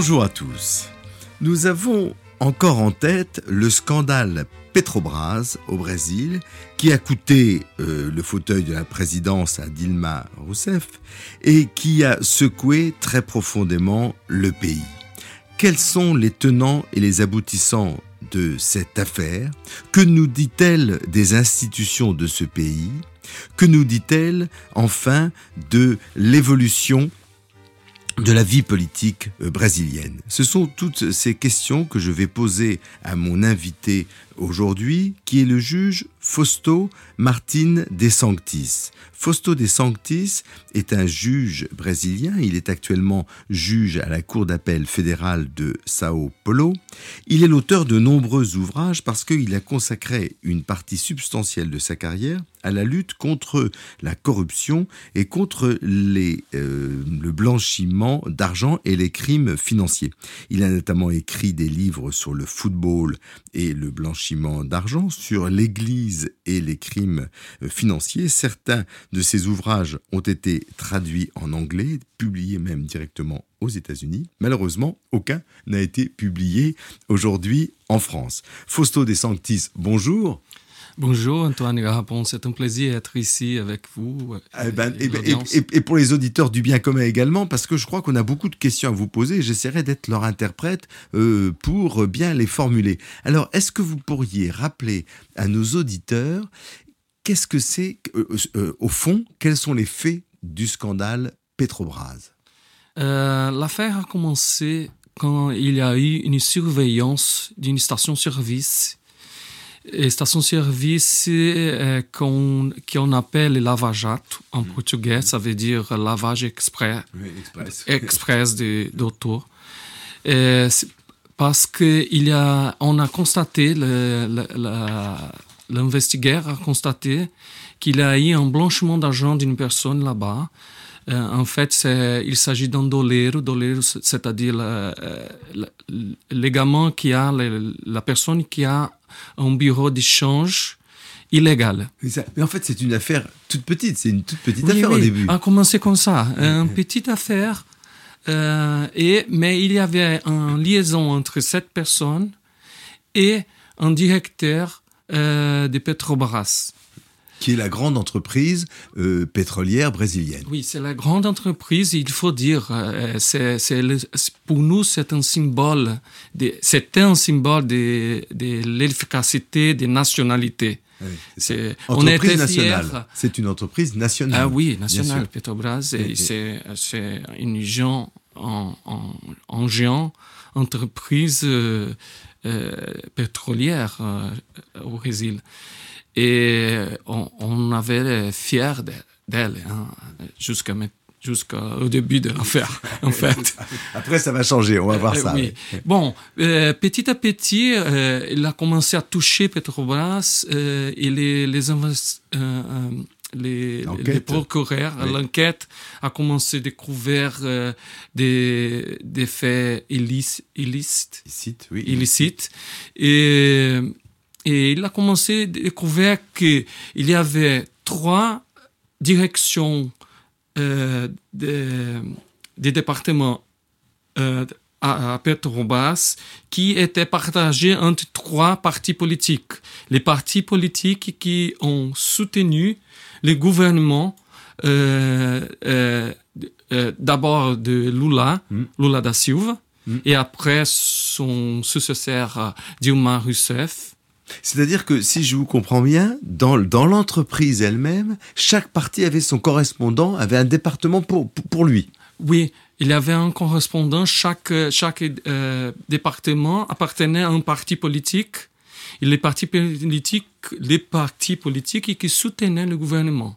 Bonjour à tous. Nous avons encore en tête le scandale Petrobras au Brésil qui a coûté euh, le fauteuil de la présidence à Dilma Rousseff et qui a secoué très profondément le pays. Quels sont les tenants et les aboutissants de cette affaire? Que nous dit-elle des institutions de ce pays? Que nous dit-elle enfin de l'évolution de la vie politique euh, brésilienne. Ce sont toutes ces questions que je vais poser à mon invité aujourd'hui, qui est le juge Fausto Martin de Sanctis. Fausto de Sanctis est un juge brésilien. Il est actuellement juge à la Cour d'appel fédérale de Sao Paulo. Il est l'auteur de nombreux ouvrages parce qu'il a consacré une partie substantielle de sa carrière à la lutte contre la corruption et contre euh, le blanchiment d'argent et les crimes financiers. Il a notamment écrit des livres sur le football et le blanchiment d'argent, sur l'Église et les crimes euh, financiers. Certains de ses ouvrages ont été traduits en anglais, publiés même directement aux États-Unis. Malheureusement, aucun n'a été publié aujourd'hui en France. Fausto de Sanctis, bonjour. Bonjour Antoine Garapon, c'est un plaisir d'être ici avec vous. Eh ben, et, et, et, pour les auditeurs du bien commun également, parce que je crois qu'on a beaucoup de questions à vous poser, j'essaierai d'être leur interprète euh, pour bien les formuler. Alors, est-ce que vous pourriez rappeler à nos auditeurs qu'est-ce que c'est, euh, euh, au fond, quels sont les faits du scandale Petrobras? L'affaire a commencé quand il y a eu une surveillance d'une station-service station-service euh, qu'on qu'on appelle lava-jato en mmh. portugais, ça veut dire lavage express, oui, express, express d'auto. Parce y a, on a constaté, l'investigateur a constaté qu'il y a eu un blanchiment d'argent d'une personne là-bas. Euh, en fait, il s'agit d'un dolero, dolero c'est-à-dire l'également qui a, la personne qui a un bureau d'échange illégal. Mais en fait, c'est une affaire toute petite. C'est une toute petite oui, affaire oui. au début. A commencé comme ça, une petite affaire. Euh, et, mais il y avait une liaison entre cette personne et un directeur euh, de Petrobras qui est la grande entreprise euh, pétrolière brésilienne. Oui, c'est la grande entreprise, il faut dire. Euh, c'est, c'est pour nous, c'est un symbole, de, c'était un symbole de, de l'efficacité des nationalités. Oui, c'est on était nationale. C'est une entreprise nationale. Ah oui, nationale, Petrobras. Et, et, c'est, c'est une géant, en, en, en géant entreprise euh, pétrolière au Brésil. Et on, on avait fier d'elle hein, jusqu'à jusqu'au début de l'affaire, en fait. Après, ça va changer, on va voir euh, ça. Oui. Bon, euh, petit à petit, euh, il a commencé à toucher Petrobras euh, et les, les, les, les procureurs, oui. l'enquête a commencé à découvrir euh, des, des faits illicites, illicites, Illicite, oui. illicites et et il a commencé à découvrir qu'il y avait trois directions euh, des, des départements euh, à, à Petrobras qui étaient partagés entre trois partis politiques. Les partis politiques qui ont soutenu le gouvernement euh, euh, euh, d'abord de Lula, mm. Lula da Silva, mm. et après son successeur Dilma Rousseff. C'est-à-dire que si je vous comprends bien, dans, dans l'entreprise elle-même, chaque parti avait son correspondant, avait un département pour, pour lui. Oui, il y avait un correspondant, chaque, chaque euh, département appartenait à un parti politique. Les partis politiques, les partis politiques qui soutenaient le gouvernement.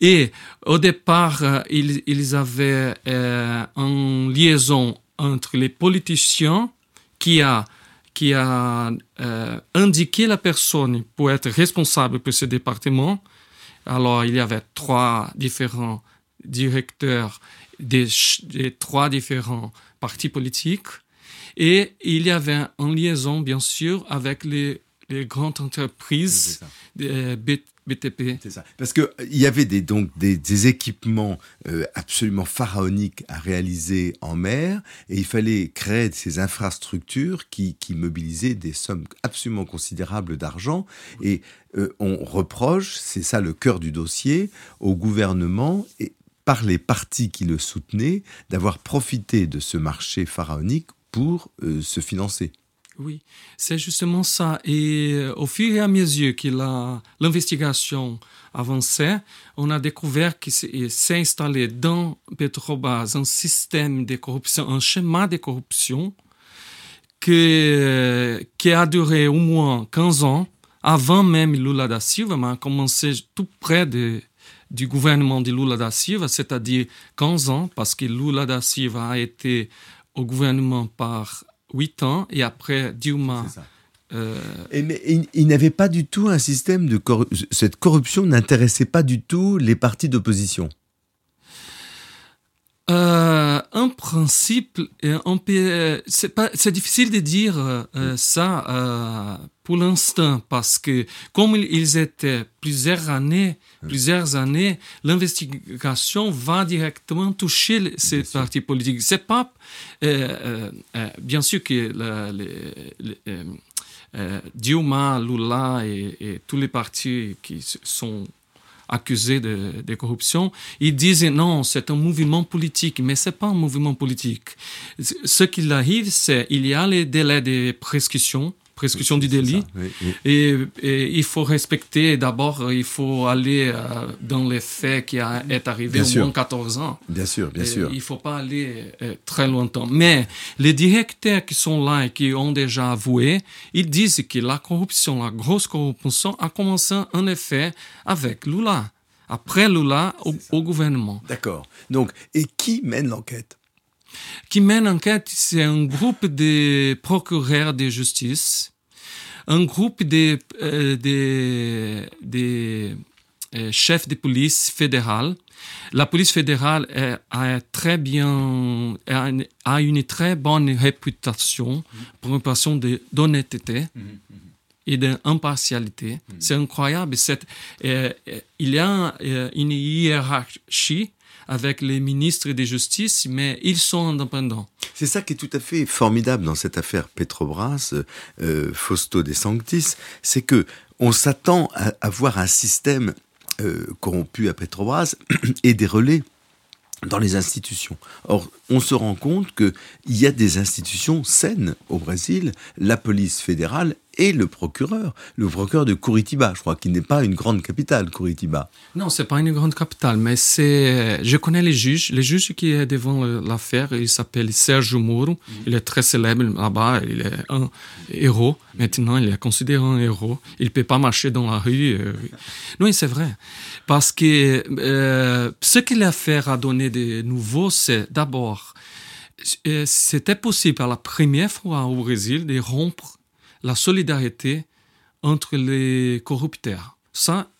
Et au départ, euh, ils, ils avaient euh, une liaison entre les politiciens qui a qui a euh, indiqué la personne pour être responsable pour ce département. Alors, il y avait trois différents directeurs des, des, trois différents partis politiques. Et il y avait en liaison, bien sûr, avec les, les grandes entreprises des BTP. C'est ça. Parce qu'il y avait des, donc des, équipements euh, absolument pharaoniques à réaliser en mer et il fallait créer ces infrastructures qui, qui mobilisaient des sommes absolument considérables d'argent. Et euh, on reproche, c'est ça le cœur du dossier, au gouvernement et par les partis qui le soutenaient d'avoir profité de ce marché pharaonique pour euh, se financer. Oui, c'est justement ça. Et euh, au fur et à mesure que l'investigation avançait, on a découvert qu'il s'est installé dans Petrobras un système de corruption, un schéma de corruption que, qui a duré au moins 15 ans, avant même Lula da Silva, mais a commencé tout près de, du gouvernement de Lula da Silva, c'est-à-dire 15 ans, parce que Lula da Silva a été au gouvernement par 8 ans et après Dilma. Euh... Et mais il, n'avait pas du tout un système de cette corruption n'intéressait pas du tout les partis d'opposition. Euh, un principe, c'est pas, c'est difficile de dire euh, ça euh, pour l'instant parce que comme ils étaient plusieurs années, plusieurs années, l'investigation va directement toucher ces partis politiques. C'est pas bien sûr que le, Dilma, Lula et, et tous les partis qui sont accusés de, corruption, ils disaient non, c'est un mouvement politique, mais c'est pas un mouvement politique. Ce qu'il arrive, c'est il y a les délais de prescription prescription du délit. Et, il faut respecter, d'abord, il faut aller euh, dans les faits qui a, est arrivé au moins 14 ans. Bien sûr, bien sûr. Il ne faut pas aller euh, très longtemps. Mais les directeurs qui sont là et qui ont déjà avoué, ils disent que la corruption, la grosse corruption, a commencé en effet avec Lula. Après Lula, au, au gouvernement. D'accord. Donc, et qui mène l'enquête? Qui mène l'enquête, c'est un groupe de procureurs de justice, un groupe de, euh, de, de euh, chefs de police fédérale. La police fédérale est, a, très bien, a une très bonne réputation pour une passion d'honnêteté. et d'impartialité. C'est incroyable. Euh, il y a une hiérarchie avec les ministres de justice, mais ils sont indépendants. C'est ça qui est tout à fait formidable dans cette affaire Petrobras, euh, Fausto de Sanctis, c'est que on s'attend à avoir un système euh, corrompu à Petrobras et des relais dans les institutions. Or, on se rend compte qu'il y a des institutions saines au Brésil, la police fédérale et le procureur, le procureur de Curitiba, je crois qu'il n'est pas une grande capitale, Curitiba. Non, c'est pas une grande capitale, mais c'est. Je connais les juges. Les juges qui est devant l'affaire, il s'appelle Sergio Moro. Il est très célèbre là-bas. Il est un héros. Maintenant, il est considéré un héros. Il peut pas marcher dans la rue. Euh. Oui, c'est vrai, parce que euh, ce que l'affaire a donné de nouveau, c'est d'abord, euh, c'était possible pour la première fois au Brésil de rompre la solidarité entre les corrupteurs. Ça,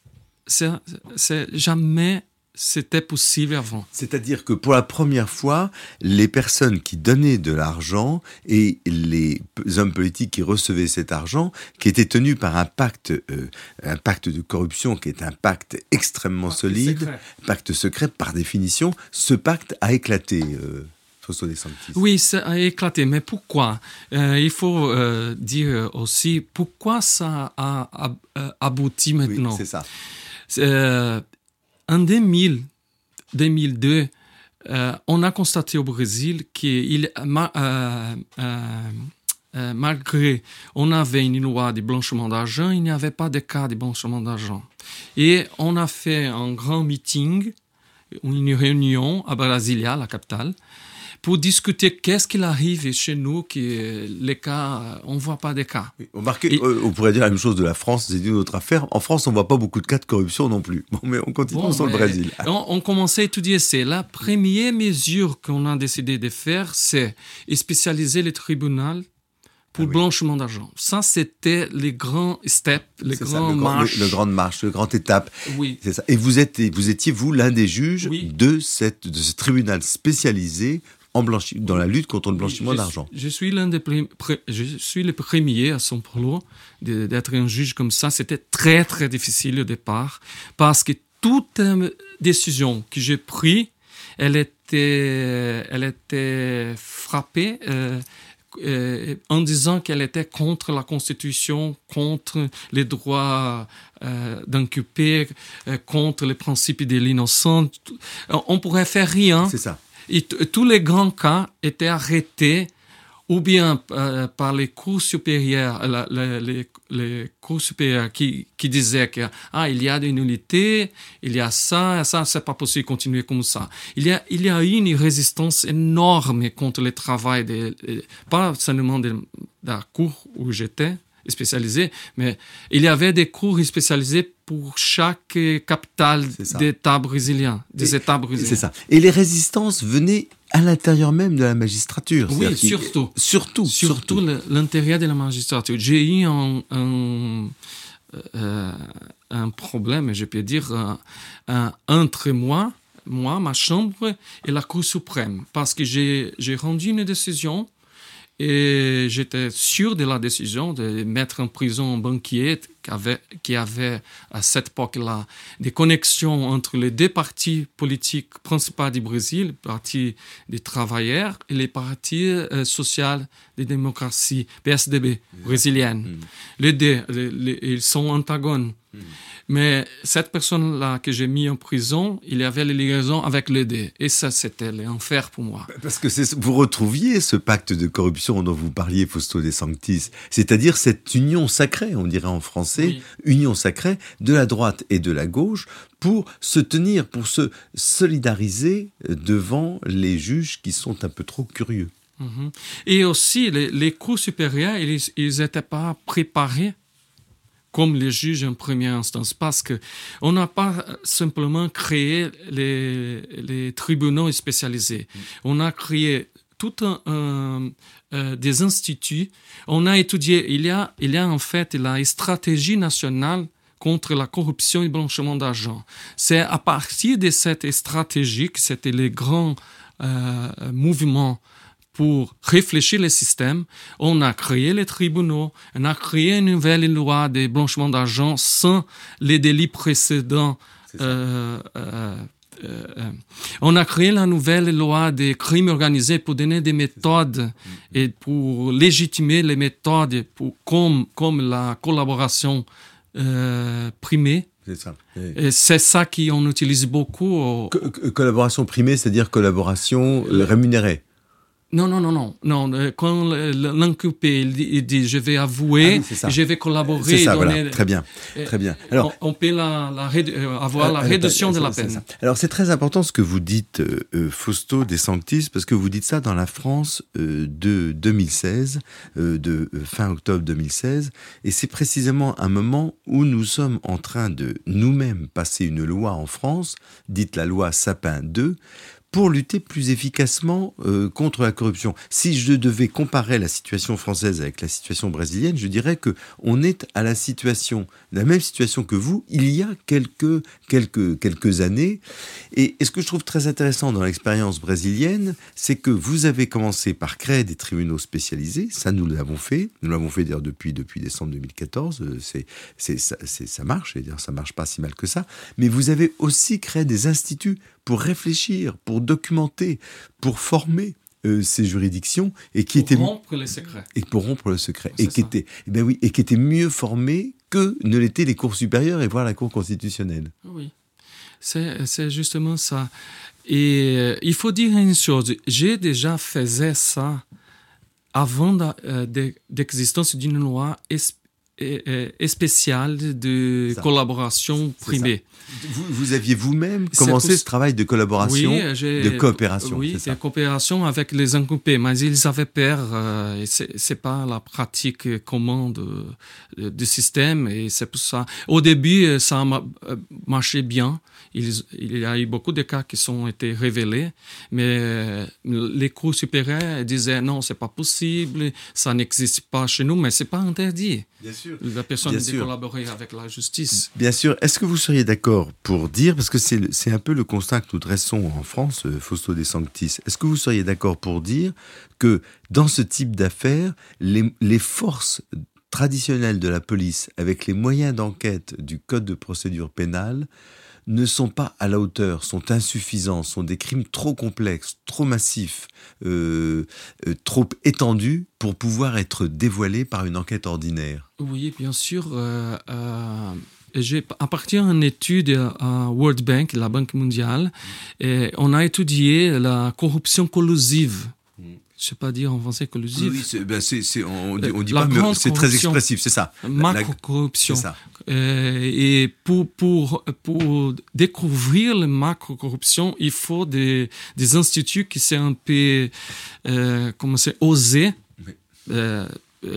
c'est jamais c'était possible avant. C'est-à-dire que pour la première fois, les personnes qui donnaient de l'argent et les hommes politiques qui recevaient cet argent, qui étaient tenus par un pacte, euh, un pacte de corruption qui est un pacte extrêmement solide, pacte secret par définition, ce pacte a éclaté. Euh. Oui, ça a éclaté. Mais pourquoi? Euh, Il faut euh, dire aussi pourquoi ça a, abouti maintenant. Oui, c'est ça. Euh, en 2000, 2002, on a constaté au Brésil qu'il malgré on avait une loi de blanchiment d'argent, il n'y avait pas de cas de blanchiment d'argent. Et on a fait un grand meeting, une réunion à Brasilia, la capitale, pour discuter qu'est-ce qu'il arrive chez nous, que les cas, on ne voit pas des cas. Euh, on pourrait dire la même chose de la France, c'est une autre affaire. En France, on ne voit pas beaucoup de cas de corruption non plus. Bon, mais on continue sur le Brésil. On, on commençait à étudier, c'est la première mesure qu'on a décidé de faire, c'est spécialiser les tribunaux pour Ah oui. blanchiment d'argent. Ça, c'était les grands steps, les grands le, grand, le, marches. le grande marche, le grand étape. Oui. C'est ça. Et vous, êtes, vous étiez, vous, l'un des juges Oui. de, cette, de ce tribunal spécialisé en blanchi, dans la lutte contre le blanchiment d'argent. Je suis l'un des je suis le premier à São Paulo d'être un juge comme ça. C'était très très difficile au départ parce que toute euh, décision que j'ai prise, elle était, elle était frappée. euh, euh, en disant qu'elle était contre la Constitution, contre les droits euh, d'inculpé, euh, contre les principes de l'innocent. On pourrait faire rien. C'est ça. Et tous les grands cas étaient arrêtés ou bien euh, par les cours supérieurs, les, cours supérieurs qui, disaient que ah, il y a des nullités, il y a ça, ça, c'est pas possible de continuer comme ça. Il y a, une résistance énorme contre le travail, pas seulement de la cour où j'étais spécialisé, mais il y avait des cours spécialisés pour chaque euh, capitale d'État brésilien, des Et- États brésiliens. C'est ça. Et les résistances venaient à l'intérieur même de la magistrature. Oui, surtout. Surtout. Surtout le- l'intérieur de la magistrature. J'ai eu un, un, euh, un problème, je peux dire, un- entre moi, moi, ma chambre et la Cour suprême. Parce que j'ai j'ai rendu une décision et j'étais sûr de la décision de mettre en prison un banquier qui avait, qui avait à cette époque-là des connexions entre les deux partis politiques principaux du Brésil, le parti des travailleurs et les partis euh, sociaux des démocraties, PSDB, brésilienne. Les deux, les- les- ils sont antagones. Mais cette personne-là que j'ai mis en prison, il y avait les liaisons avec les deux. Et ça, c'était l'enfer pour moi. Parce que vous retrouviez ce pacte de corruption dont vous parliez, Fausto de Sanctis, c'est-à-dire cette union sacrée, on dirait en français, Oui. union sacrée de la droite et de la gauche pour se tenir, pour se solidariser devant les juges qui sont un peu trop curieux. Mhm. Et aussi, les, les cours supérieurs, ils n'étaient pas préparés comme les juges en première instance, parce que on n'a pas simplement créé les, les tribunaux spécialisés. On a créé tout un, euh, des instituts. On a étudié, il y a, il y a en fait la stratégie nationale contre la corruption et le blanchiment d'argent. C'est à partir de cette stratégie que c'était les grands euh, mouvements pour réfléchir le système, on a créé les tribunaux, on a créé une nouvelle loi de blanchiment d'argent sans les délits précédents. Euh, euh, euh, on a créé la nouvelle loi des crimes organisés pour donner des méthodes et pour légitimer les méthodes pour, comme, comme la collaboration euh, primée. C'est ça. Et c'est ça qu'on utilise beaucoup. au- Co- co- collaboration primée, c'est-à-dire collaboration euh, rémunérée. Non, non, non, non. non euh, quand l'inculpé il dit, je vais avouer, Ah oui, je vais collaborer, C'est ça, donner- voilà. Très bien. Euh, Très bien. Alors, on, on peut la, la rédu- euh, avoir la Euh, réduction euh, de la peine. ça. Alors c'est très important ce que vous dites, euh, euh, Fausto De Sanctis, parce que vous dites ça dans la France de 2016, euh, de fin octobre 2016, et c'est précisément un moment où nous sommes en train de nous-mêmes passer une loi en France, dite la loi Sapin 2, pour lutter plus efficacement euh, contre la corruption. Si je devais comparer la situation française avec la situation brésilienne, je dirais que on est à la situation, la même situation que vous, il y a quelques quelques quelques années. Et, ce que je trouve très intéressant dans l'expérience brésilienne, c'est que vous avez commencé par créer des tribunaux spécialisés. Ça, nous l'avons fait. Nous l'avons fait d'ailleurs depuis depuis décembre 2014. Euh, C'est c'est ça, marche. Et ça marche pas si mal que ça. Mais vous avez aussi créé des instituts pour réfléchir, pour documenter, pour former euh, ces juridictions et qui Pour étaient rompre les secrets. et pour rompre le secret et qui étaient eh ben oui et qui étaient mieux formés que ne l'étaient les cours supérieures et voire la cour constitutionnelle. Oui, c'est justement ça. Et euh, il faut dire une chose, j'ai déjà fait ça avant de- euh, de- d'existence d'une loi es- euh, euh, spéciale de Ça. collaboration privée. Vous, vous aviez vous-même commencé pour- ce travail de collaboration, Oui, de coopération. Oui, c'est de coopération avec les inculpés, mais ils avaient peur. Euh, c'est pas la pratique commune de- du système et c'est pour ça. Au début, euh, ça euh, marché bien. Il, il, y a eu beaucoup de cas qui ont été révélés, mais les cours supérieurs disaient non, c'est pas possible, ça n'existe pas chez nous, mais c'est pas interdit. Bien sûr. La personne de collaborer avec la justice. Bien sûr. Est-ce que vous seriez d'accord pour dire, parce que c'est un peu le constat que nous dressons en France, euh, Fausto De Sanctis, est-ce que vous seriez d'accord pour dire que dans ce type d'affaires, les, les forces traditionnelles de la police, avec les moyens d'enquête du Code de procédure pénale, ne sont pas à la hauteur, sont insuffisants, sont des crimes trop complexes, trop massifs, euh, euh, trop étendus pour pouvoir être dévoilés par une enquête ordinaire. Oui, bien sûr. Euh, j'ai appartient à une étude à World Bank, la Banque mondiale, et on a étudié la corruption collusive je sais pas dire en français collusive. Oui, ben on, dit, dit pas, mais c'est très expressif, c'est ça. Macro-corruption. Euh, et pour, pour, pour découvrir la macro-corruption, il faut des, des instituts qui sont un peu, euh, comment c'est, osés. Euh,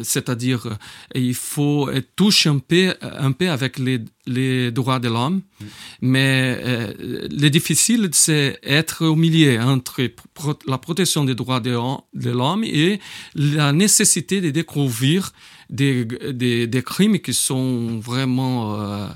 c'est-à-dire euh, il faut toucher un peu, un peu avec les, les droits de l'homme, mm. mais euh, le difficile, c'est être au milieu entre la protection des droits de, l'homme et la nécessité de découvrir des, des, des crimes qui sont vraiment euh,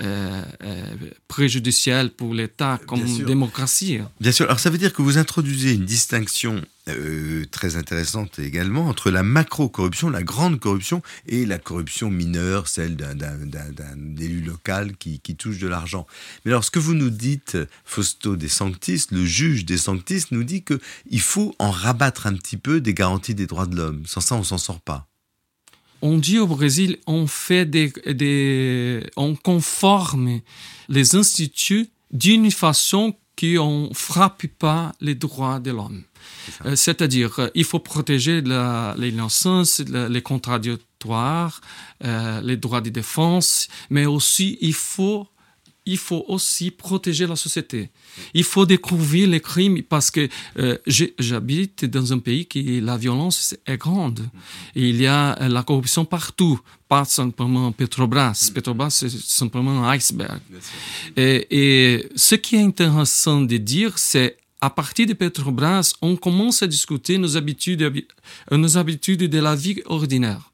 euh, euh, préjudiciel pour l'État comme démocratie. Bien sûr. Alors ça veut dire que vous introduisez une distinction euh, très intéressante également entre la macro-corruption, la grande corruption, et la corruption mineure, celle d'un élu local qui, touche de l'argent. Mais alors ce que vous nous dites, Fausto des Sanctis, le juge des Sanctis, nous dit qu'il faut en rabattre un petit peu des garanties des droits de l'homme. Sans ça, on s'en sort pas on dit au Brésil, on fait des, des on conforme les instituts d'une façon qui ne frappe pas les droits de l'homme. Euh, c'est-à-dire, euh, il faut protéger l'innocence, les contradictoires, euh, les droits de défense, mais aussi il faut il faut aussi protéger la société. Il faut découvrir les crimes parce que euh, j'habite dans un pays qui la violence est grande. Et il y a euh, la corruption partout, pas simplement Petrobras. Petrobras, c'est simplement un iceberg. Et, et ce qui est intéressant de dire, c'est à partir de Petrobras, on commence à discuter nos habitudes, nos habitudes de la vie ordinaire.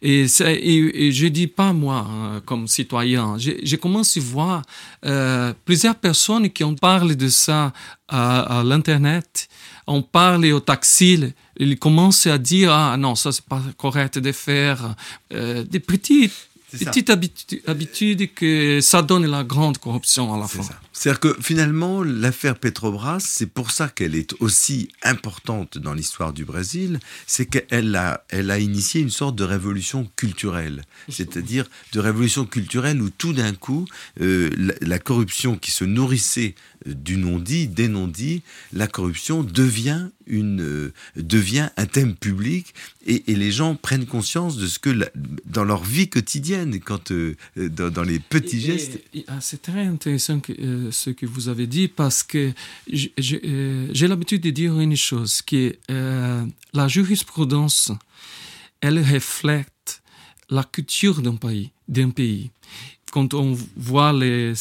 Et, et, je dis pas moi hein, comme citoyen, j'ai commencé à voir euh, plusieurs personnes qui ont parlé de ça à, l'internet. On parle au taxi, ils commencent à dire ah non ça c'est pas correct de faire euh, des petites petite habitude, que ça donne la grande corruption à la fin. C'est-à-dire que finalement, l'affaire Petrobras, c'est pour ça qu'elle est aussi importante dans l'histoire du Brésil, c'est qu'elle a, elle a initié une sorte de révolution culturelle. C'est-à-dire de révolution culturelle où tout d'un coup, euh, la, corruption qui se nourrissait du non-dit, des non-dits, la corruption devient, une, euh, devient un thème public et, les gens prennent conscience de ce que dans leur vie quotidienne, quand, euh, dans, les petits gestes. Ah, c'est très intéressant euh, ce que vous avez dit parce que j'ai l'habitude de dire une chose, qui est la jurisprudence, elle reflète la culture d'un pays. D'un pays quand on voit les,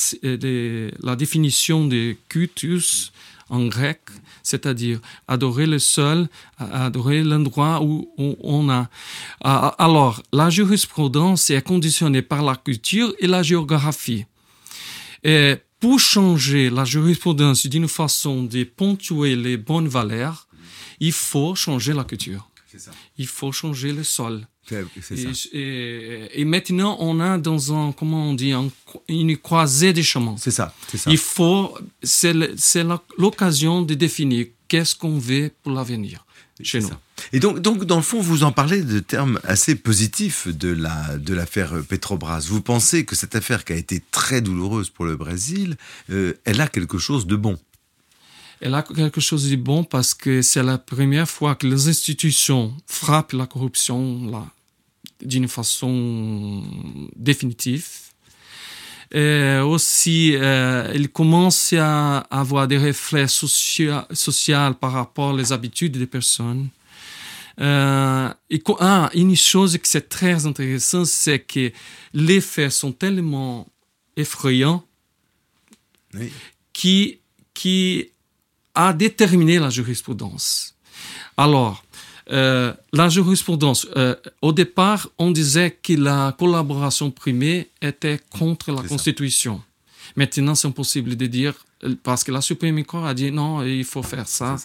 la définition de cultus en grec, c'est-à-dire adorer le sol, adorer l'endroit où on a. Alors, la jurisprudence est conditionnée par la culture et la géographie. Et pour changer la jurisprudence d'une façon de ponctuer les bonnes valeurs, il faut changer la culture. Il faut changer le sol. Et, et, maintenant, on a dans un, comment on dit, une croisée des chemins. C'est ça, ça. Il faut, c'est l'occasion de définir qu'est-ce qu'on veut pour l'avenir chez nous. Et donc, donc, dans le fond, vous en parlez de termes assez positifs de la de l'affaire Petrobras. Vous pensez que cette affaire qui a été très douloureuse pour le Brésil, euh, elle a quelque chose de bon? Elle a quelque chose de bon parce que c'est la première fois que les institutions frappent la corruption là, d'une façon définitive. Et aussi, euh, il commence à avoir des reflets sociaux par rapport aux habitudes des personnes. Euh, et, ah, une chose qui est très intéressante, c'est que les faits sont tellement effrayants qui, qui a déterminé la jurisprudence. Alors, euh, la jurisprudence, euh, au départ, on disait que la collaboration primée était contre la Constitution. Maintenant, c'est impossible de dire, euh, parce que la Suprême Cour a dit non, il faut faire ça.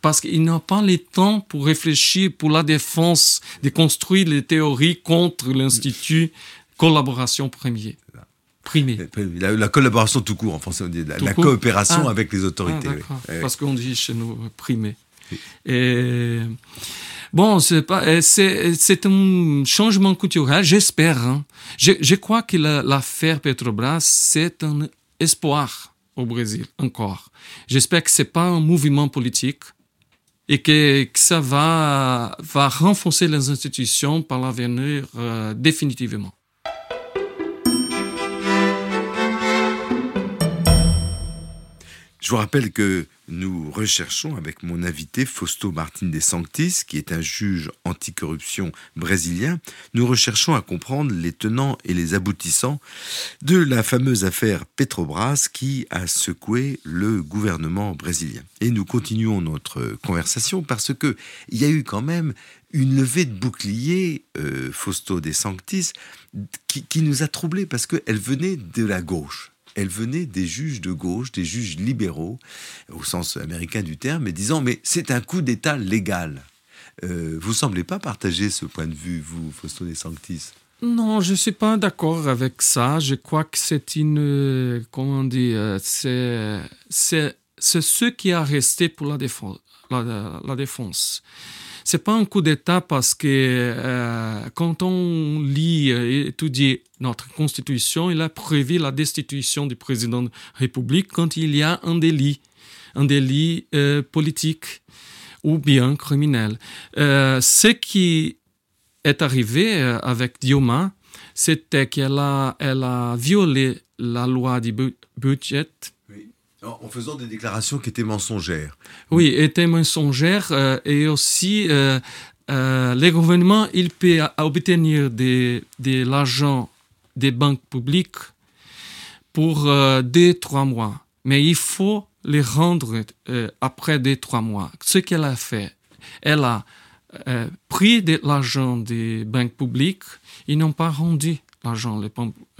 parce qu'il n'a pas le temps pour réfléchir pour la défense, de construire les théories contre l'Institut collaboration premier. Primée. La, collaboration tout court, en français on dit la, coopération ah. avec les autorités. Ah, parce qu'on dit chez nous primé. Et bon, c'est pas, c'est un changement culturel, j'espère. Hein. Je, je, crois que l'affaire Petrobras, c'est un espoir au Brésil, encore. J'espère que c'est pas un mouvement politique et que, que, ça va, va renforcer les institutions par l'avenir euh, définitivement. Je vous rappelle que nous recherchons avec mon invité Fausto Martin de Sanctis, qui est un juge anticorruption brésilien, nous recherchons à comprendre les tenants et les aboutissants de la fameuse affaire Petrobras qui a secoué le gouvernement brésilien. Et nous continuons notre conversation parce que il y a eu quand même une levée de bouclier, euh, Fausto de Sanctis, qui, qui nous a troublés parce qu'elle venait de la gauche elle venait des juges de gauche, des juges libéraux, au sens américain du terme, et disant mais c'est un coup d'État légal. Euh, vous semblez pas partager ce point de vue, vous, Fausto de Sanctis? Non, je ne suis pas d'accord avec ça. Je crois que c'est une. Comment on dit C'est ce qui a resté pour la défense c'est pas un coup d'État parce que euh, quand on lit et étudie notre Constitution, il a prévu la destitution du président de la République quand il y a un délit, un délit euh, politique ou bien criminel. Euh, ce qui est arrivé avec Dioma, c'était qu'elle a, elle a violé la loi du budget en faisant des déclarations qui étaient mensongères. Oui, étaient mensongères euh, et aussi euh, euh, les gouvernements, ils peuvent obtenir de, de l'argent des banques publiques pour deux, trois mois. Mais il faut les rendre après deux, trois mois. Ce qu'elle a fait, elle a pris de l'argent des banques publiques, ils n'ont pas rendu l'argent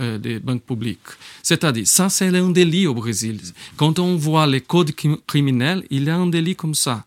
euh, des banques publiques. C'est-à-dire, ça, c'est un délit au Brésil. Quand on voit les codes criminels, il y a un délit comme ça.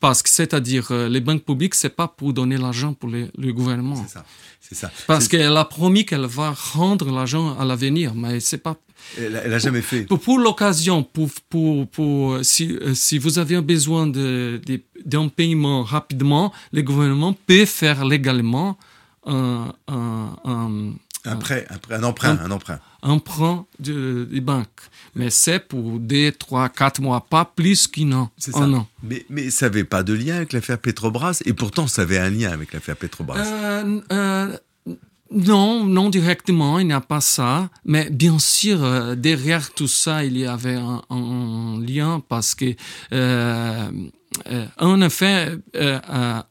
Parce que, c'est-à-dire, euh, les banques publiques, c'est pas pour donner l'argent pour le gouvernement. C'est ça. C'est ça. Parce qu'elle a promis qu'elle va rendre l'argent à l'avenir, mais c'est pas. Elle, n'a jamais fait. Pour, pour l'occasion, pour, pour, pour, si, euh, si vous avez besoin d'un de, paiement rapidement, le gouvernement peut faire légalement un, un, après, après un emprunt, un, emprunt. Emprunt de, des banques. Mais c'est pour deux, trois, quatre mois, pas plus qu'un an. C'est ça. Mais, mais ça n'avait pas de lien avec l'affaire Petrobras, et pourtant ça avait un lien avec l'affaire Petrobras. Euh, euh, non, non directement, il n'y a pas ça. Mais bien sûr, euh, derrière tout ça, il y avait un, un lien parce que, en effet,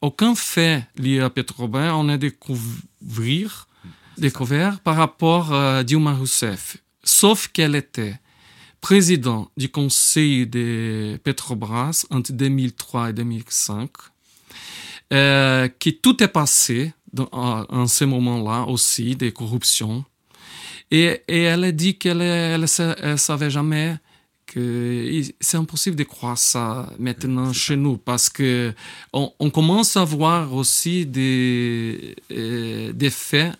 aucun fait lié à Petrobras, on a découvert découvert par rapport à Dilma Rousseff, sauf qu'elle était président du conseil de Petrobras entre 2003 et 2005, euh, qui tout est passé dans, en, ce moment-là aussi des corruptions. Et, et, elle a dit qu'elle ne savait jamais que c'est impossible de croire ça maintenant chez nous parce que on, on, commence à voir aussi des, euh, des faits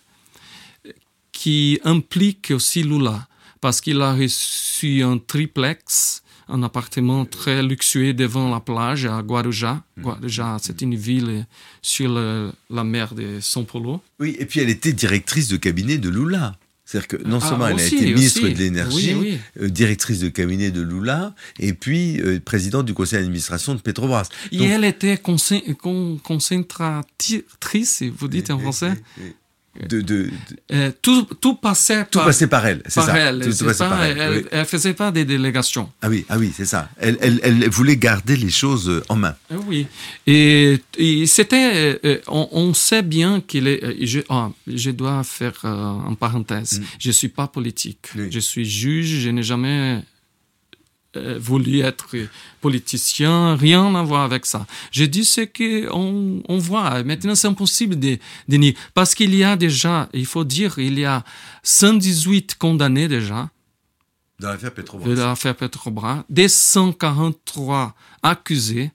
qui implique aussi Lula, parce qu'il a reçu un triplex, un appartement très luxueux devant la plage à Guarujá. Mm. Guarujá, c'est une ville sur la mer de São Paulo. Oui, et puis elle était directrice de cabinet de Lula. C'est-à-dire que non ah, seulement elle a été ministre de l'énergie, euh, directrice de cabinet de Lula, et puis euh, présidente du conseil d'administration de Petrobras. Et elle était concentratrice, vous dites en français de, euh, tout, tout, passait tout par, passait par elle, c'est ça. Elle, elle, faisait pas des délégations. Ah oui, ah oui, c'est ça. Elle, elle, voulait garder les choses en main. Ah oui, et, c'était, euh, on, sait bien qu'il est. Euh, je, ah, je dois faire en parenthèse. Mm. Je suis pas politique. Je suis juge. Je n'ai jamais euh, voulu être politicien, rien à voir avec ça. J'ai dit ce qu'on on voit. Maintenant, c'est impossible de, de nier. Parce qu'il y a déjà, il faut dire, il y a 118 condamnés déjà. Dans l'affaire Petrobras. De l'affaire Petrobras. Des 143 accusés.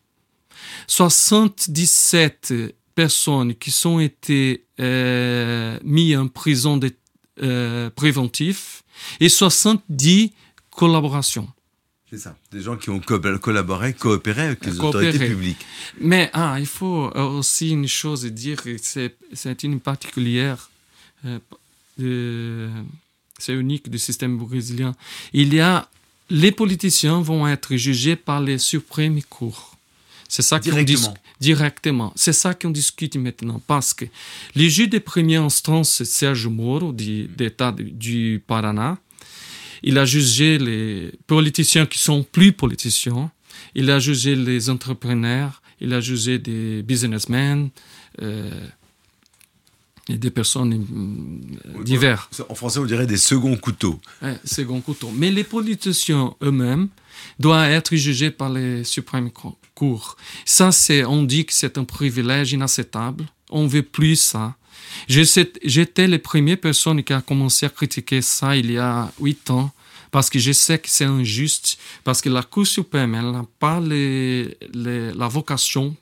77 personnes qui sont été euh, mises en prison de, euh, préventif et 70 collaborations. C'est ça, des gens qui ont collaboré, coopéré avec les autorités publiques. Mais ah, il faut aussi une chose dire, c'est une particulière, euh, c'est unique du système brésilien. Il y a, les politiciens vont être jugés par les suprêmes cours. C'est ça qu'on Directement. directement. C'est ça qu'on discute maintenant. Parce que les juges de première instance, Serge Moro, d'État du Paraná, il a jugé les politiciens qui sont plus politiciens. Il a jugé les entrepreneurs. Il a jugé des businessmen. Euh, et des personnes euh, diverses. En français, on dirait des seconds couteaux. Ouais, second couteau. Mais les politiciens eux-mêmes doivent être jugés par les suprêmes cours. Ça, c'est, on dit que c'est un privilège inacceptable. On veut plus ça. J'étais les premières personnes qui a commencé à critiquer ça il y a huit ans parce que je sais que c'est injuste, parce que la Cour suprême, n'a pas les, la vocation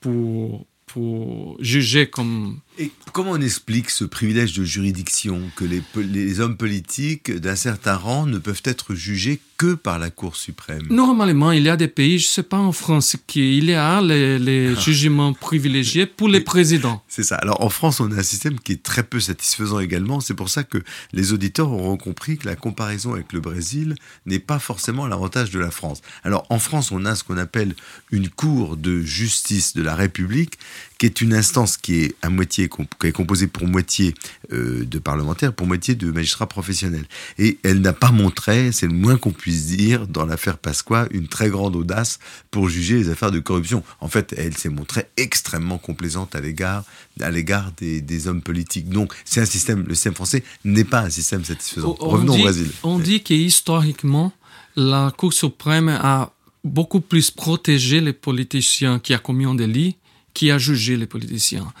pour, pour juger comme et comment on explique ce privilège de juridiction que les, les hommes politiques d'un certain rang ne peuvent être jugés que par la Cour suprême Normalement, il y a des pays, je ne sais pas en France, qui il y a les, les ah. jugements privilégiés pour les présidents. C'est ça. Alors en France, on a un système qui est très peu satisfaisant également. C'est pour ça que les auditeurs auront compris que la comparaison avec le Brésil n'est pas forcément l'avantage de la France. Alors en France, on a ce qu'on appelle une Cour de justice de la République, qui est une instance qui est à moitié qui est composée pour moitié euh, de parlementaires, pour moitié de magistrats professionnels. Et elle n'a pas montré, c'est le moins qu'on puisse dire, dans l'affaire Pasqua, une très grande audace pour juger les affaires de corruption. En fait, elle s'est montrée extrêmement complaisante à l'égard à l'égard des, hommes politiques. Donc, c'est un système, le système français n'est pas un système satisfaisant. Revenons au Brésil. On dit qu'historiquement, la Cour suprême a beaucoup plus protégé les politiciens qui ont commis un délit qui a jugé les politiciens.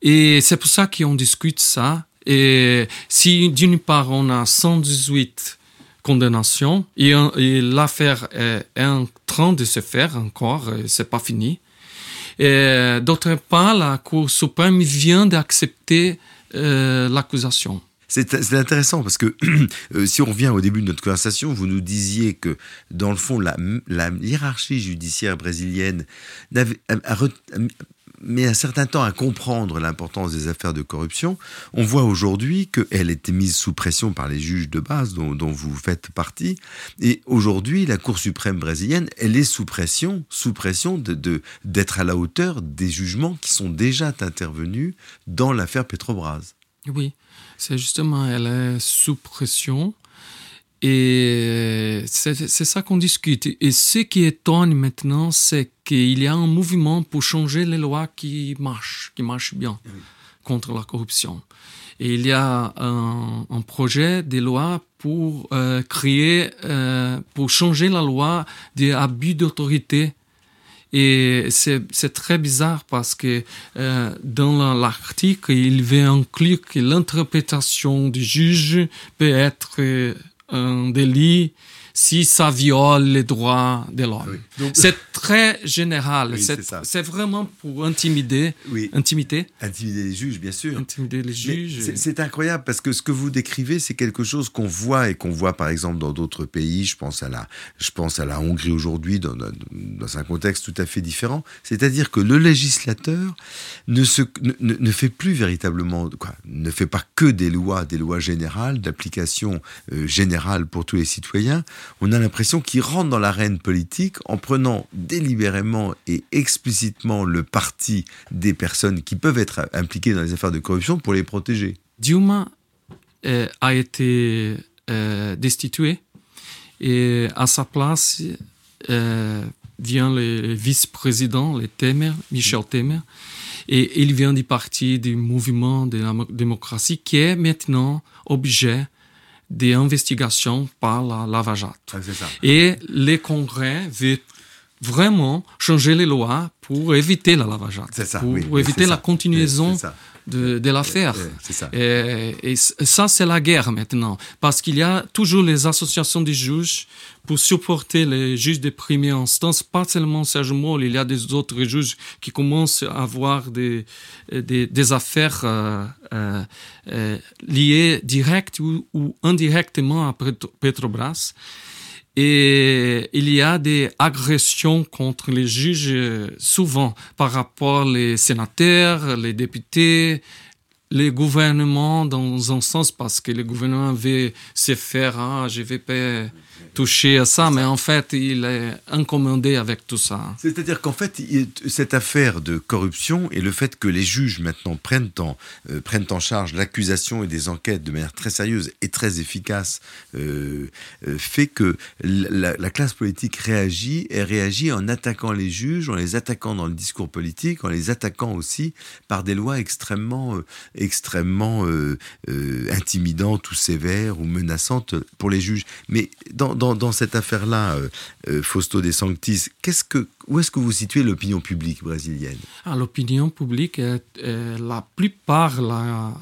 Et c'est pour ça qu'on discute ça. Et si d'une part on a 118 condamnations et, l'affaire est, en train de se faire encore, c'est pas fini. D'autre part, la Cour suprême vient d'accepter euh, l'accusation. C'est intéressant parce que euh, si on revient au début de notre conversation, vous nous disiez que dans le fond, la, hiérarchie judiciaire brésilienne avait, met un certain temps à comprendre l'importance des affaires de corruption, on voit aujourd'hui qu'elle était mise sous pression par les juges de base dont, vous faites partie. Et aujourd'hui, la Cour suprême brésilienne, elle est sous pression, sous pression de, d'être à la hauteur des jugements qui sont déjà intervenus dans l'affaire Petrobras. Oui, c'est justement, elle est sous pression. Et c'est ça qu'on discute. Et ce qui étonne maintenant, c'est qu'il y a un mouvement pour changer les lois qui marchent, qui marchent bien contre la corruption. Et il y a un, projet de loi pour euh, créer, euh, pour changer la loi des abus d'autorité. Et c'est très bizarre parce que euh, dans l'article, il veut inclure que l'interprétation du juge peut être un délit si ça viole les droits de l'homme. C'est très général. c'est vraiment pour intimider, intimider. Intimider les juges, bien sûr. Intimider les juges. C'est incroyable parce que ce que vous décrivez, c'est quelque chose qu'on voit et qu'on voit par exemple dans d'autres pays. Je pense à la, je pense à la Hongrie aujourd'hui dans, dans, un contexte tout à fait différent. C'est-à-dire que le législateur ne, se, ne, ne, fait plus véritablement, quoi, ne fait pas que des lois, des lois générales, d'application euh, générale pour tous les citoyens on a l'impression qu'il rentre dans l'arène politique en prenant délibérément et explicitement le parti des personnes qui peuvent être impliquées dans les affaires de corruption pour les protéger. Dilma euh, a été euh, destitué et à sa place euh, vient le vice-président, le Temer, Michel Temer, et il vient du parti du mouvement de la démocratie qui est maintenant objet des investigations par la Lavajat. Ah. Et les congrès veulent vraiment changer les lois pour éviter la Lavajat, C'est ça, pour oui, éviter la ça. De, de l'affaire. Et, ça, c'est la guerre maintenant, parce qu'il y a toujours les associations des juges pour supporter les juges de première instance, pas seulement Serge Moll, il y a des autres juges qui commencent à avoir des, des, des affaires euh, euh, euh, liées direct ou, ou indirectement à Petro- Petrobras. Et il y a des agressions contre les juges euh, souvent par rapport les sénateurs, les députés, les gouvernements dans un sens parce que le gouvernement veut se faire ah je vais pas toucher à ça mais en fait il est incommodé avec tout ça. C'est-à-dire qu'en fait, cette affaire de corruption et le fait que les juges maintenant prennent en, euh, prennent en charge l'accusation et des enquêtes de manière très sérieuse et très efficace euh, euh, fait que la, la classe politique réagit et réagit en attaquant les juges, en les attaquant dans le discours politique, en les attaquant aussi par des lois extrêmement, extrêmement euh, euh, intimidantes ou sévères ou menaçantes pour les juges. Mais dans, dans, cette affaire-là, euh, Fausto De Sanctis, qu'est-ce que, où est-ce que vous situez l'opinion publique brésilienne? Ah, L'opinion publique, la plupart, la,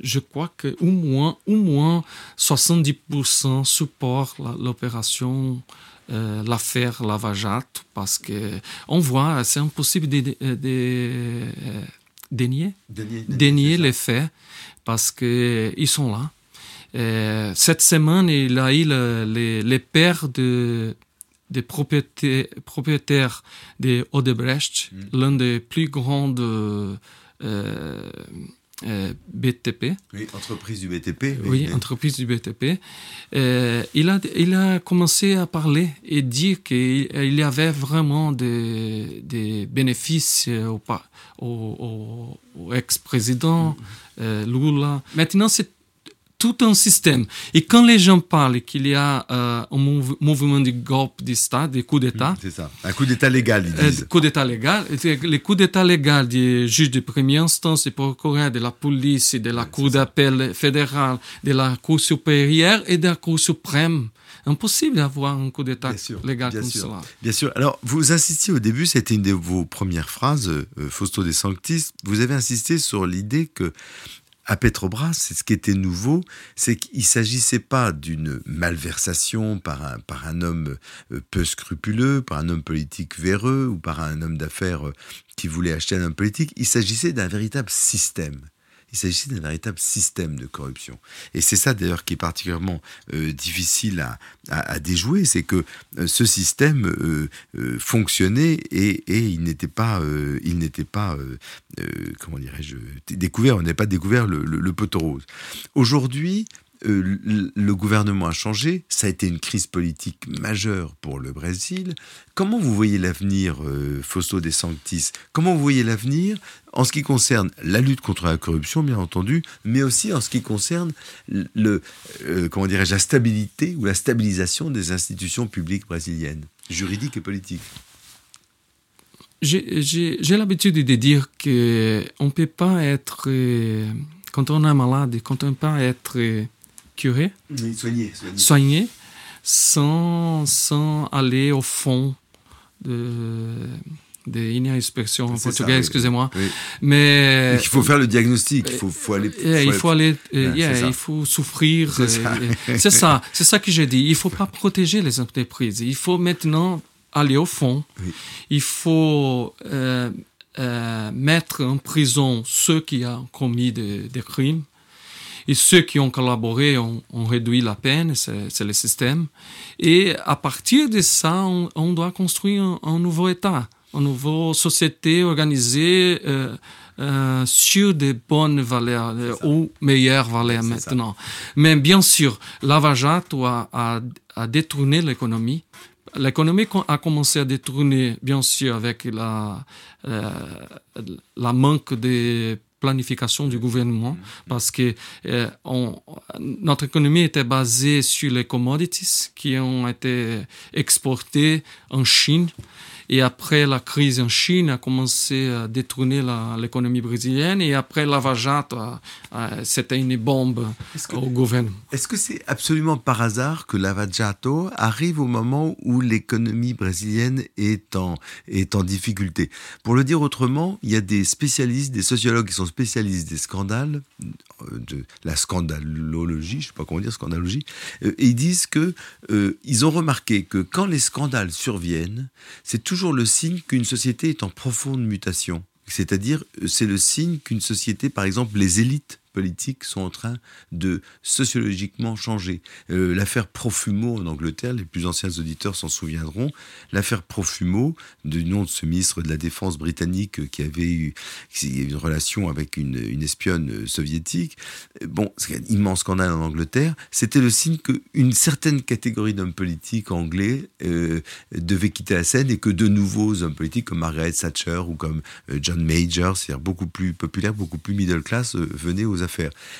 je crois que au moins, au moins 70% supportent l'opération, l'affaire Lavajat, parce que on voit, c'est impossible de, euh, dénier, dénier les faits, parce que ils sont là. Euh, cette semaine, il a eu le- les, les pères de, des propriétaires, propriétaires de Odebrecht, l'un des plus grands euh, euh, BTP, Oui, entreprise du BTP. oui, entreprise du BTP. Euh, il, a, il a commencé à parler et dire qu'il il y avait vraiment des, des bénéfices au, pa- au, au- au ex-président euh, Lula. Maintenant, c'est tout un système. Et quand les gens parlent qu'il y a euh, un mouv- mouvement de golpe d'État, de coup d'État, C'est ça. Un coup d'État légal, ils euh, disent. coup d'État légal, les coups d'État légal des juges de première instance, des procureurs, de la police, de la Cour d'appel fédérale, de la Cour supérieure et de la Cour suprême. Impossible d'avoir un coup d'État légal bien comme sûr. cela. Bien sûr. Alors, vous insistiez au début, c'était une de vos premières phrases, euh, Fausto De Sanctis. Vous avez insisté sur l'idée que à Petrobras, c'est ce qui était nouveau, c'est qu'il ne s'agissait pas d'une malversation par un, par un homme euh, peu scrupuleux, par un homme politique véreux ou par un homme d'affaires euh, qui voulait acheter un homme politique. Il s'agissait d'un véritable système. Il s'agissait d'un véritable système de corruption. Et c'est ça d'ailleurs qui est particulièrement euh, difficile à, déjouer, c'est que euh, ce système euh, fonctionnait et, il n'était pas, il n'était pas, comment dirais-je, découvert. On n'avait pas découvert le, le- le poteau rose. Aujourd'hui, euh, le, gouvernement a changé. Ça a été une crise politique majeure pour le Brésil. Comment vous voyez l'avenir, euh, Fausto De Sanctis? Comment vous voyez l'avenir en ce qui concerne la lutte contre la corruption, bien entendu, mais aussi en ce qui concerne le, euh, comment dirais-je, la stabilité ou la stabilisation des institutions publiques brésiliennes, juridiques et politiques? J'ai l'habitude de dire qu'on ne peut pas être, euh, quand on est malade, quand on ne peut pas être euh, curé, Oui, soigner, soigner. soigné, sans, sans aller au fond de, de il y a une expression en portugais, oui. excusez-moi. Oui. Mais il faut faire le diagnostic, il faut, faut aller. Yeah, il faut aller, euh, yeah, il faut souffrir. C'est euh, ça. euh, C'est ça, ça que j'ai dit. Il faut pas protéger les entreprises. Il faut maintenant aller au fond. Il faut euh, euh, mettre en prison ceux qui ont commis des, des crimes. Et ceux qui ont collaboré ont, ont réduit la peine, c'est le système. Et à partir de ça, on, on doit construire un, un nouveau État, une nouvelle société organisée euh, euh, sur des bonnes valeurs ou meilleures valeurs ça. maintenant. Mais bien sûr, Lavajato a, a, a détourné l'économie. L'économie co- a commencé à détourner, bien sûr, avec la, euh, la manque de planification du gouvernement, parce que euh, on- notre économie était basée sur les commodities qui ont été exportées en Chine Et après, la crise en Chine a commencé à détourner l'économie brésilienne. Et après, Lava Jato, c'était une bombe au gouvernement. Est-ce que c'est absolument par hasard que Lava Jato arrive au moment où l'économie brésilienne est en, est en difficulté? Pour le dire autrement, il y a des spécialistes, des sociologues qui sont spécialistes des scandales, euh, de la scandalologie, je ne sais pas comment dire, scandalogie, euh, et ils disent que euh, ils ont remarqué que quand les scandales surviennent, c'est toujours le signe qu'une société est en profonde mutation. C'est-à-dire, c'est le signe qu'une société, par exemple, les élites sont en train de sociologiquement changer. Euh, l'affaire Profumo en Angleterre, les plus anciens auditeurs s'en souviendront, l'affaire Profumo, du nom de ce ministre de la Défense britannique qui avait eu une relation avec une, espionne soviétique, euh, bon, c'est un immense scandale en Angleterre, c'était le signe qu'une certaine catégorie d'hommes politiques anglais euh, devaient quitter la scène et que de nouveaux hommes politiques comme Margaret Thatcher ou comme John Major, c'est-à-dire beaucoup plus populaires, beaucoup plus middle class, venaient aux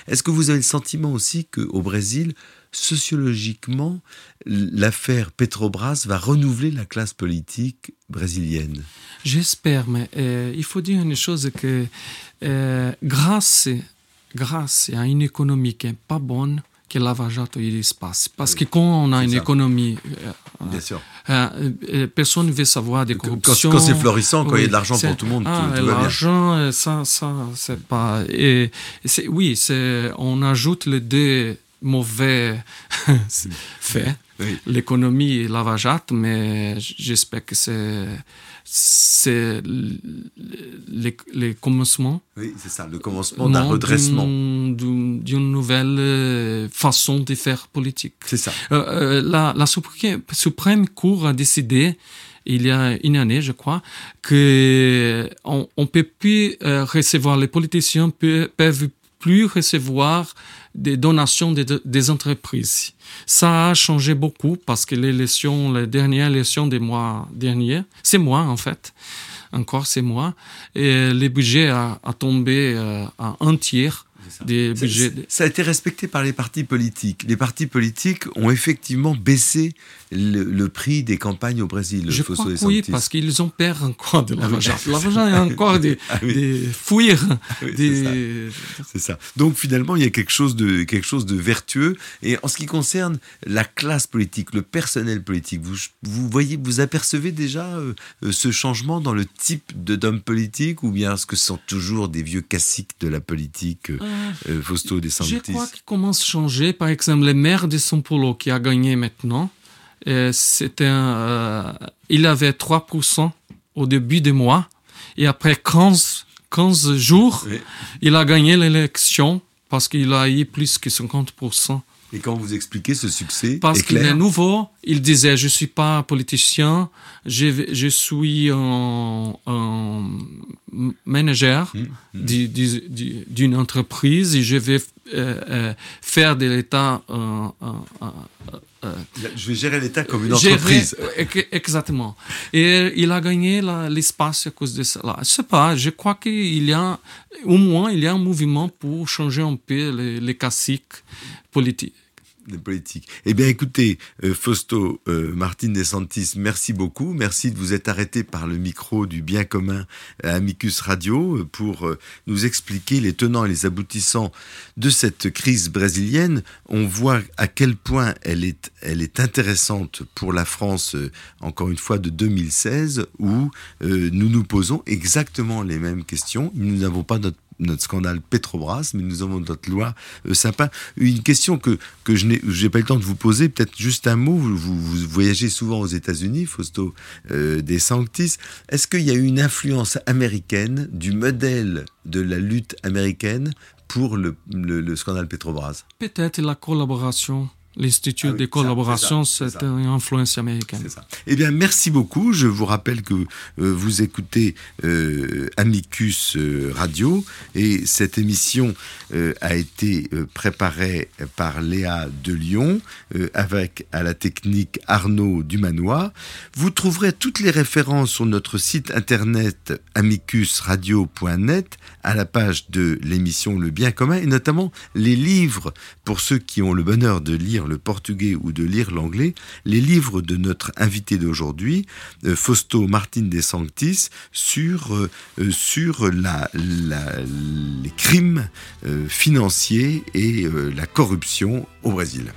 est-ce que vous avez le sentiment aussi qu'au Brésil, sociologiquement, l'affaire Petrobras va renouveler la classe politique brésilienne? J'espère, mais euh, il faut dire une chose que euh, grâce, grâce à une économie qui n'est pas bonne, que Lava Jato il se passe. Parce que quand on a une économie, euh, Bien sûr. personne ne veut savoir des corruptions. Quand, c'est florissant, quand il y a de l'argent pour tout le monde, ah, tout, L'argent, ça, ça, c'est pas. Et, oui, c'est, on ajoute les deux mauvais faits, l'économie et Lava Jato, mais j'espère que c'est c'est le, commencement. Oui, c'est ça, le commencement d'un redressement. D'une nouvelle euh, façon de faire politique. C'est ça. Euh, euh, la, la Suprême Cour a décidé il y a une année, je crois, que on, on peut plus recevoir, les politiciens peuvent plus recevoir des donations des, entreprises. Ça a changé beaucoup parce que l'élection, la dernière élection des mois derniers, c'est moi en fait, encore c'est moi, et le budget a, tombé euh, à un tiers ça. a été respecté par les partis politiques. Les partis politiques ont effectivement baissé le, prix des campagnes au Brésil. Je crois que oui, parce qu'ils ont perdu encore de l'argent. l'argent est encore des, ah des fouilles. C'est ça. Donc finalement, il y a quelque chose, de, quelque chose de vertueux. Et en ce qui concerne la classe politique, le personnel politique, vous, vous voyez, vous apercevez déjà euh, ce changement dans le type d'homme politique ou bien est-ce que ce sont toujours des vieux classiques de la politique euh, euh, Fausto De Je crois qu'il commence à changer. Par exemple, le maire de São Paulo qui a gagné maintenant, c'était euh, il avait 3% au début du mois et après 15, 15 jours, il a gagné l'élection parce qu'il a eu plus que 50%. Et quand vous expliquez ce succès Parce qu'il est nouveau, il disait, je ne suis pas politicien, je, je suis un, manager mmh, mmh. d'une entreprise et je vais euh, euh, faire de l'État un, je vais gérer l'État comme une entreprise. Exactement. Et il a gagné l'espace à cause de cela. Je sais pas, je crois qu'il y a, au moins, il y a un mouvement pour changer un peu les, les classiques politiques politique. Eh bien, écoutez, euh, Fausto euh, Martin Desantis, merci beaucoup. Merci de vous être arrêté par le micro du bien commun Amicus Radio euh, pour nous expliquer les tenants et les aboutissants de cette crise brésilienne. On voit à quel point elle est, elle est intéressante pour la France, encore une fois, de 2016, où nous nous posons exactement les mêmes questions. Nous n'avons pas notre notre scandale Petrobras, mais nous avons notre loi euh, Sapin. Une question que, que je n'ai pas eu le temps de vous poser, peut-être juste un mot. Vous, voyagez souvent aux États-Unis, Fausto euh, des Sanctis. Est-ce qu'il y a eu une influence américaine du modèle de la lutte américaine pour le, le scandale Petrobras? Peut-être la collaboration L'Institut ah de collaboration, c'est une influence américaine. Ça. Eh bien, merci beaucoup. Je vous rappelle que euh, vous écoutez euh, Amicus euh, Radio et cette émission a été préparée par Léa de Lyon avec à la technique Arnaud Dumanois. Vous trouverez toutes les références sur notre site internet amicusradio.net à la page de l'émission Le Bien commun et notamment les livres pour ceux qui ont le bonheur de lire le portugais ou de lire l'anglais les livres de notre invité d'aujourd'hui, euh, Fausto Martin de Sanctis, sur, euh, la, les crimes financiers et la corruption au Brésil.